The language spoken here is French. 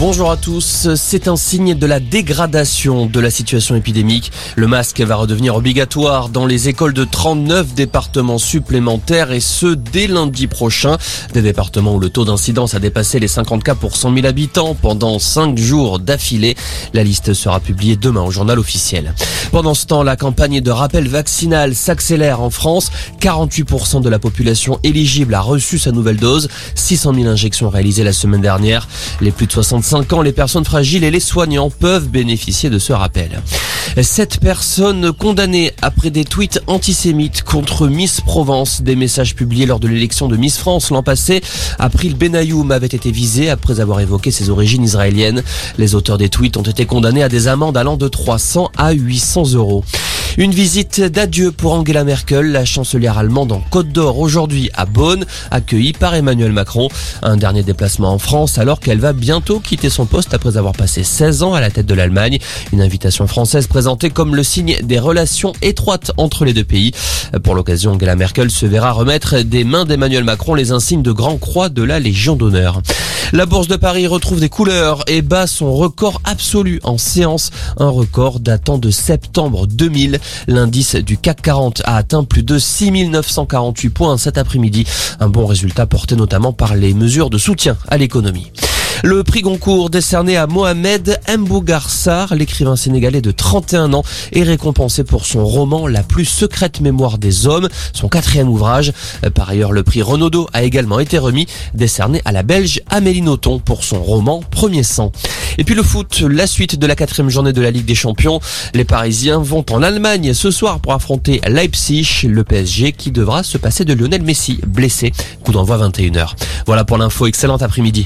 Bonjour à tous. C'est un signe de la dégradation de la situation épidémique. Le masque va redevenir obligatoire dans les écoles de 39 départements supplémentaires et ce dès lundi prochain. Des départements où le taux d'incidence a dépassé les 50 cas pour 100 000 habitants pendant 5 jours d'affilée. La liste sera publiée demain au journal officiel. Pendant ce temps, la campagne de rappel vaccinal s'accélère en France. 48% de la population éligible a reçu sa nouvelle dose. 600 000 injections réalisées la semaine dernière. Les plus de 65 5 ans, les personnes fragiles et les soignants peuvent bénéficier de ce rappel. Sept personnes condamnées après des tweets antisémites contre Miss Provence. Des messages publiés lors de l'élection de Miss France l'an passé. April Benayoum avait été visé après avoir évoqué ses origines israéliennes. Les auteurs des tweets ont été condamnés à des amendes allant de 300 à 800 euros. Une visite d'adieu pour Angela Merkel, la chancelière allemande en Côte d'Or aujourd'hui à Bonn, accueillie par Emmanuel Macron. Un dernier déplacement en France alors qu'elle va bientôt quitter son poste après avoir passé 16 ans à la tête de l'Allemagne. Une invitation française présentée comme le signe des relations étroites entre les deux pays. Pour l'occasion, Angela Merkel se verra remettre des mains d'Emmanuel Macron les insignes de Grand Croix de la Légion d'honneur. La Bourse de Paris retrouve des couleurs et bat son record absolu en séance, un record datant de septembre 2000. L'indice du CAC 40 a atteint plus de 6948 points cet après-midi, un bon résultat porté notamment par les mesures de soutien à l'économie. Le prix Goncourt décerné à Mohamed Mbougarsar, l'écrivain sénégalais de 31 ans, est récompensé pour son roman La plus secrète mémoire des hommes, son quatrième ouvrage. Par ailleurs, le prix Renaudot a également été remis, décerné à la Belge Amélie Nothomb pour son roman Premier sang. Et puis le foot, la suite de la quatrième journée de la Ligue des Champions. Les Parisiens vont en Allemagne ce soir pour affronter Leipzig, le PSG qui devra se passer de Lionel Messi, blessé. Coup d'envoi 21h. Voilà pour l'info, excellent après-midi.